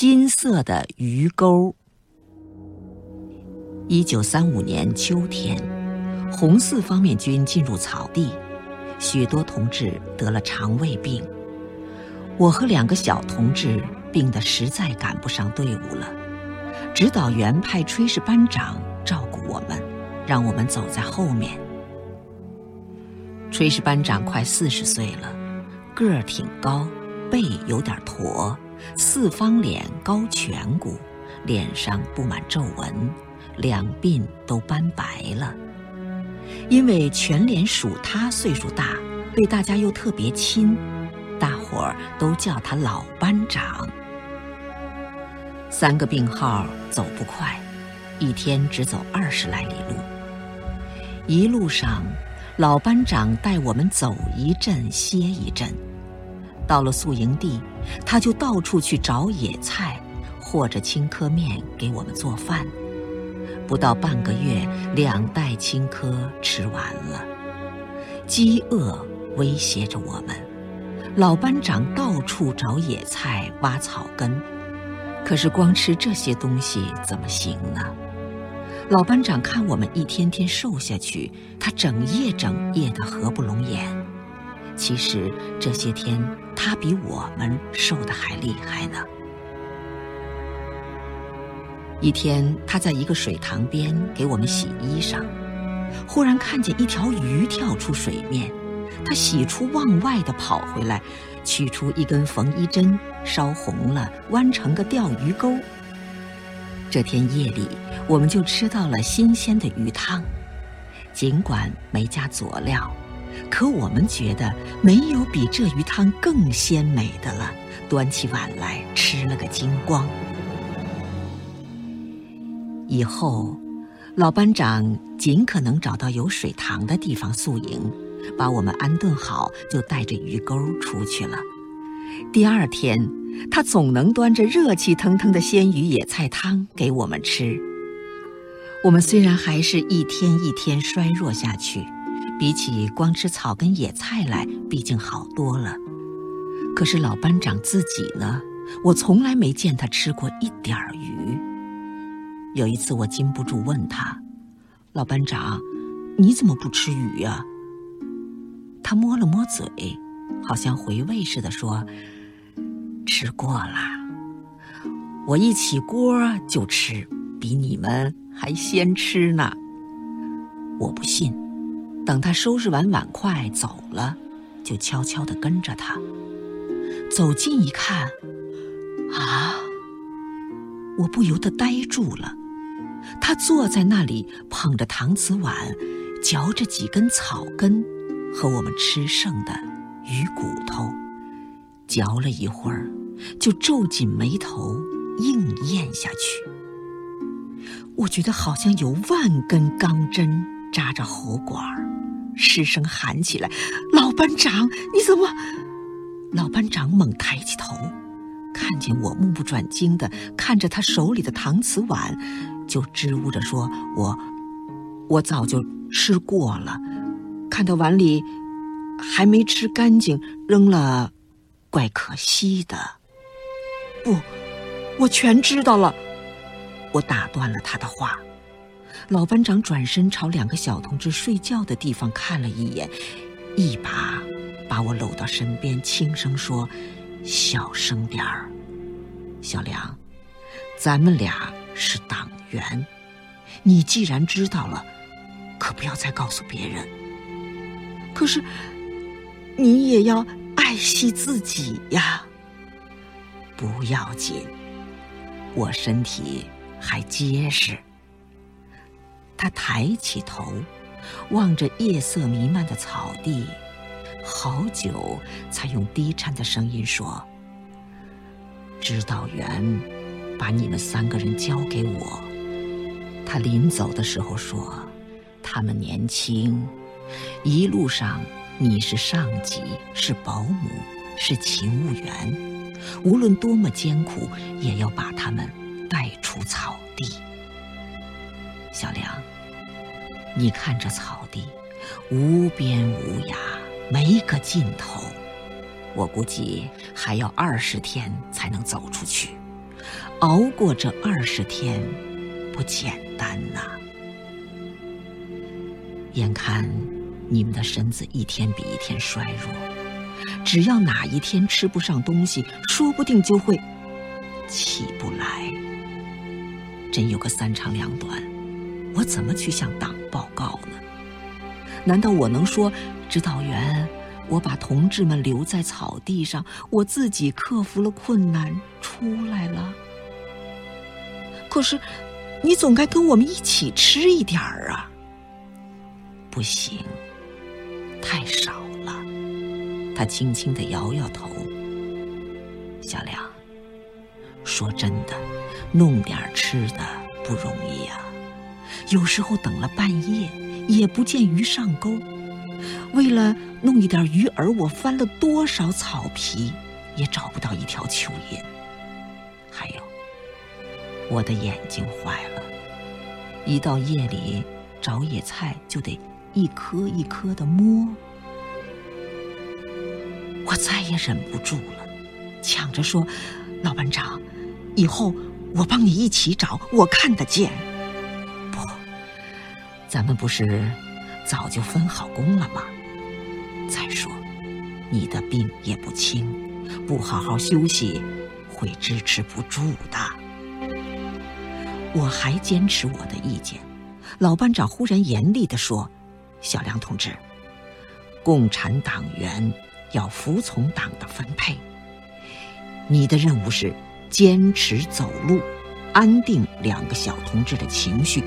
金色的鱼钩。一九三五年秋天，红四方面军进入草地，许多同志得了肠胃病。我和两个小同志病得实在赶不上队伍了，指导员派炊事班长照顾我们，让我们走在后面。炊事班长快四十岁了，个儿挺高，背有点驼，四方脸高颧骨，脸上布满皱纹，两鬓都斑白了。因为全连属他岁数大，对大家又特别亲，大伙儿都叫他老班长。三个病号走不快，一天只走二十来里路，一路上。老班长带我们走一阵歇一阵，到了宿营地，他就到处去找野菜，和着青稞面给我们做饭。不到半个月，两袋青稞吃完了。饥饿威胁着我们，老班长到处找野菜、挖草根，可是光吃这些东西怎么行呢？老班长看我们一天天瘦下去，他整夜整夜的合不拢眼。其实这些天他比我们瘦的还厉害呢。一天，他在一个水塘边给我们洗衣裳，忽然看见一条鱼跳出水面，他喜出望外的跑回来，取出一根缝衣针，烧红了，弯成个钓鱼钩。这天夜里，我们就吃到了新鲜的鱼汤，尽管没加佐料，可我们觉得没有比这鱼汤更鲜美的了。端起碗来吃了个精光。以后，老班长尽可能找到有水塘的地方宿营，把我们安顿好，就带着鱼钩出去了。第二天。他总能端着热气腾腾的鲜鱼野菜汤给我们吃。我们虽然还是一天一天衰弱下去，比起光吃草根野菜来，毕竟好多了。可是老班长自己呢？我从来没见他吃过一点儿鱼。有一次我禁不住问他：“老班长，你怎么不吃鱼呀？”他摸了摸嘴，好像回味似的说。吃过了，我一起锅就吃，比你们还先吃呢。我不信，等他收拾完碗筷走了，就悄悄地跟着他。走近一看，啊！我不由得呆住了。他坐在那里，捧着搪瓷碗，嚼着几根草根和我们吃剩的鱼骨头，嚼了一会儿。就皱紧眉头，硬咽下去。我觉得好像有万根钢针扎着喉管失声喊起来：“老班长，你怎么？”老班长猛抬起头，看见我目不转睛的看着他手里的搪瓷碗，就支吾着说：“我，我早就吃过了，看到碗里还没吃干净，扔了，怪可惜的。”不，我全知道了。我打断了他的话。老班长转身朝两个小同志睡觉的地方看了一眼，一把把我搂到身边，轻声说：“小声点儿，小梁，咱们俩是党员，你既然知道了，可不要再告诉别人。可是，你也要爱惜自己呀。”不要紧，我身体还结实。他抬起头，望着夜色弥漫的草地，好久才用低颤的声音说：“指导员把你们三个人交给我。他临走的时候说，他们年轻，一路上你是上级，是保姆，是勤务员。”无论多么艰苦，也要把他们带出草地。小梁，你看这草地，无边无涯，没个尽头。我估计还要二十天才能走出去。熬过这二十天，不简单呐。眼看你们的身子一天比一天衰弱，只要哪一天吃不上东西，说不定就会起不来。真有个三长两短，我怎么去向党报告呢？难道我能说，指导员，我把同志们留在草地上，我自己克服了困难出来了？可是，你总该跟我们一起吃一点儿啊！不行，太少了。他轻轻的摇摇头。小梁，说真的，弄点吃的不容易呀。有时候等了半夜。也不见鱼上钩，为了弄一点鱼饵，我翻了多少草皮，也找不到一条蚯蚓。还有，我的眼睛坏了，一到夜里找野菜就得一颗一颗的摸。我再也忍不住了，抢着说：“老班长，以后我帮你一起找，我看得见。”咱们不是早就分好工了吗？再说，你的病也不轻，不好好休息会支持不住的。我还坚持我的意见，老班长忽然严厉地说：“小梁同志，共产党员要服从党的分配，你的任务是坚持走路。”安定两个小同志的情绪，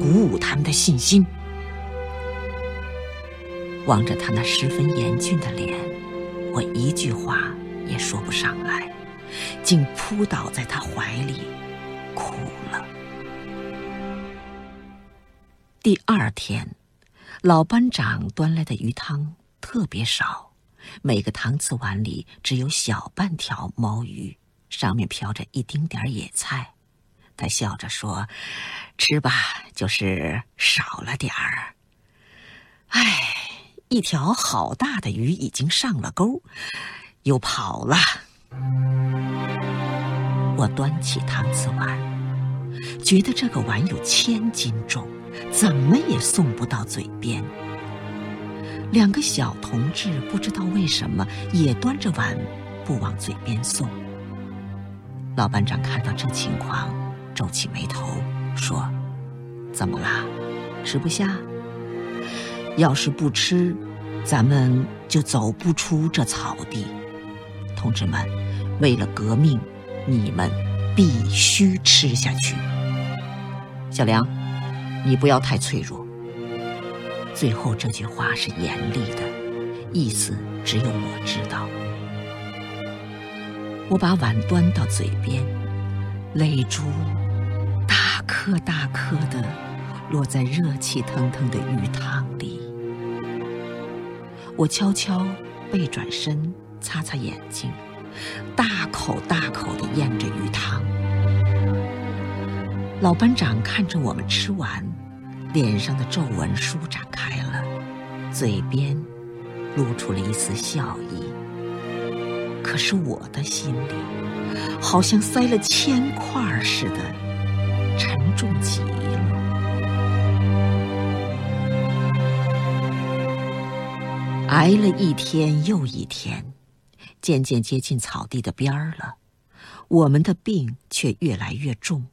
鼓舞他们的信心。望着他那十分严峻的脸，我一句话也说不上来，竟扑倒在他怀里哭了。第二天，老班长端来的鱼汤特别少，每个搪瓷碗里只有小半条毛鱼，上面飘着一丁点儿野菜。他笑着说：“吃吧，就是少了点儿。哎，一条好大的鱼已经上了钩，又跑了。”我端起搪瓷碗，觉得这个碗有千斤重，怎么也送不到嘴边。两个小同志不知道为什么也端着碗，不往嘴边送。老班长看到这情况。皱起眉头说：“怎么啦？吃不下？要是不吃，咱们就走不出这草地。同志们，为了革命，你们必须吃下去。小梁，你不要太脆弱。”最后这句话是严厉的，意思只有我知道。我把碗端到嘴边，泪珠。颗大颗的落在热气腾腾的鱼汤里，我悄悄背转身擦擦眼睛，大口大口地咽着鱼汤。老班长看着我们吃完，脸上的皱纹舒展开了，嘴边露出了一丝笑意。可是我的心里好像塞了铅块似的。沉重极了，挨了一天又一天，渐渐接近草地的边儿了。我们的病却越来越重，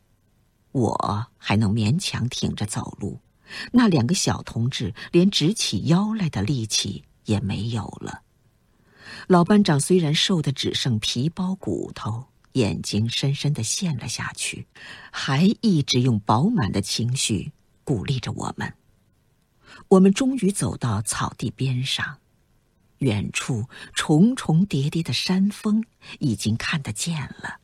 我还能勉强挺着走路，那两个小同志连直起腰来的力气也没有了。老班长虽然瘦得只剩皮包骨头。眼睛深深的陷了下去，还一直用饱满的情绪鼓励着我们。我们终于走到草地边上，远处重重叠叠的山峰已经看得见了。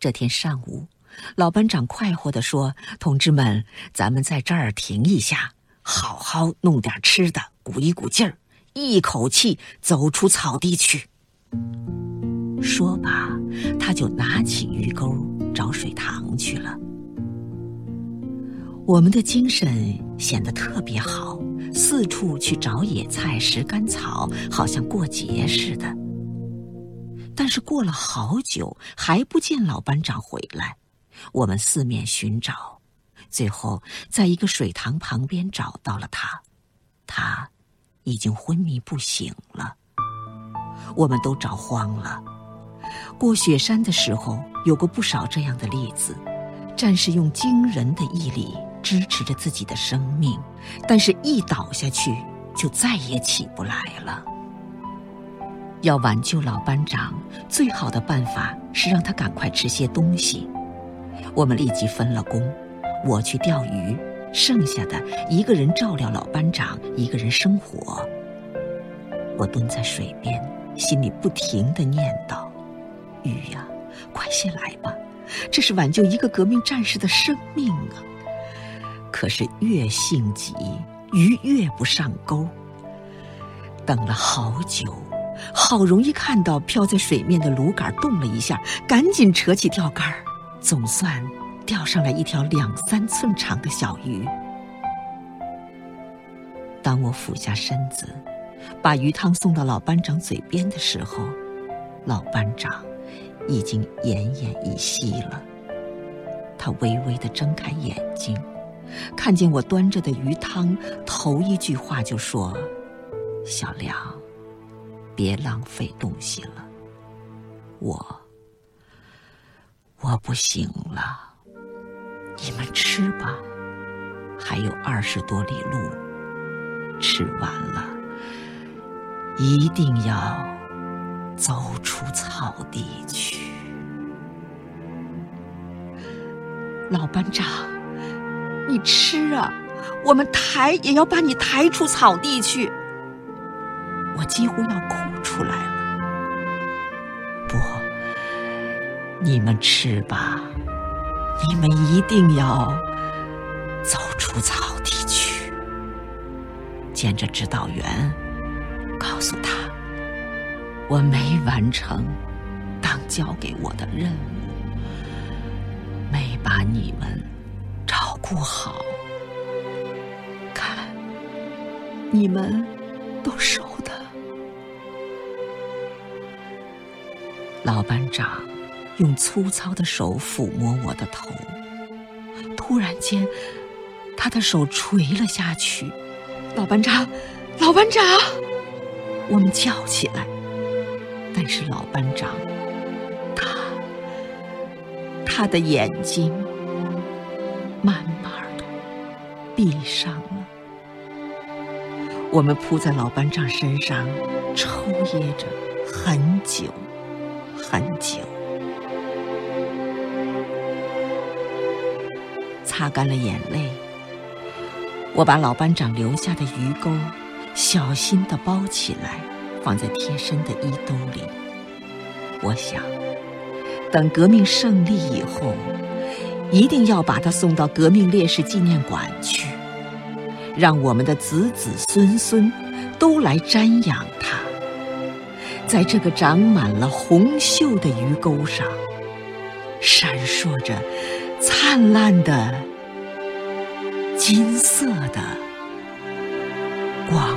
这天上午，老班长快活地说：“同志们，咱们在这儿停一下，好好弄点吃的，鼓一鼓劲儿，一口气走出草地去。”说罢，他就拿起鱼钩找水塘去了。我们的精神显得特别好，四处去找野菜、拾干草，好像过节似的。但是过了好久还不见老班长回来，我们四面寻找，最后在一个水塘旁边找到了他，他已经昏迷不醒了。我们都找慌了。过雪山的时候，有过不少这样的例子：战士用惊人的毅力支持着自己的生命，但是一倒下去就再也起不来了。要挽救老班长，最好的办法是让他赶快吃些东西。我们立即分了工，我去钓鱼，剩下的一个人照料老班长，一个人生火。我蹲在水边，心里不停地念叨：“鱼呀，快些来吧，这是挽救一个革命战士的生命啊！”可是越性急，鱼越不上钩。等了好久。好容易看到漂在水面的芦杆动了一下，赶紧扯起钓竿，总算钓上来一条两三寸长的小鱼。当我俯下身子，把鱼汤送到老班长嘴边的时候，老班长已经奄奄一息了。他微微的睁开眼睛，看见我端着的鱼汤，头一句话就说：“小梁。”别浪费东西了，我我不行了，你们吃吧，还有二十多里路，吃完了一定要走出草地老班长，你吃啊，我们抬也要把你抬出草地去。我几乎要哭出来了。不，你们吃吧，你们一定要走出草地去，见着指导员，告诉他，我没完成当交给我的任务，你们照顾好。看，你们都瘦的。老班长用粗糙的手抚摸我的头，突然间，他的手垂了下去。老班长，老班长，我们叫起来。但是老班长，他，他的眼睛慢慢的闭上了。我们扑在老班长身上，抽噎着很久。很久，擦干了眼泪，我把老班长留下的鱼钩小心的包起来，放在贴身的衣兜里。我想，等革命胜利以后，一定要把他送到革命烈士纪念馆去，让我们的子子孙孙都来瞻仰他。在这个长满了红锈的鱼钩上，闪烁着灿烂的金色的光